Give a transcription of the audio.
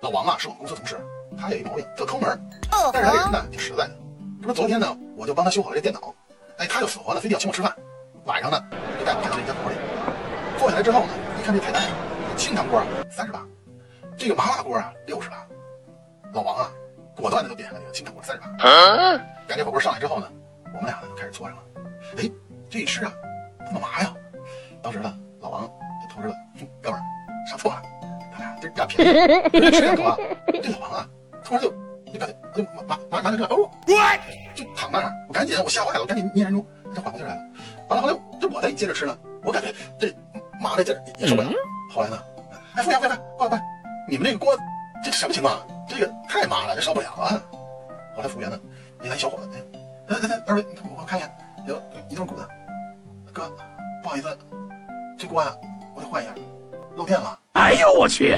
老王啊，是我们公司同事，他有一毛病，特抠门，但是他这人呢挺实在的。这不昨天呢，我就帮他修好了这电脑，哎，他就死活呢，非得要请我吃饭。晚上呢，就带我去他这家锅里，坐下来之后呢，一看这菜单呀，清汤锅三十八，这个麻辣锅啊六十八。老王啊，果断的就点了这个清汤锅三十八。赶这火锅上来之后呢，我们俩呢就开始搓上了。哎，这一吃啊，怎么麻呀？当时呢，老王就透支了，哥们儿便宜，吃两口啊。这老王啊，突然就就感觉就麻麻麻的这哦，就躺那儿，我赶紧我吓坏了，我赶紧捏人中，这缓过劲来了。完了后来这我再接着吃呢，我感觉这麻的劲儿也受不了。后来呢，哎，服务员，服务员，过来过来，你们这个锅这什么情况？这个太麻了，这受不了啊。后来服务员呢，一来小伙子，哎，二位，我看一眼，有一段骨子，哥，不好意思，这锅呀，我得换一下，漏电了。哎呦我去！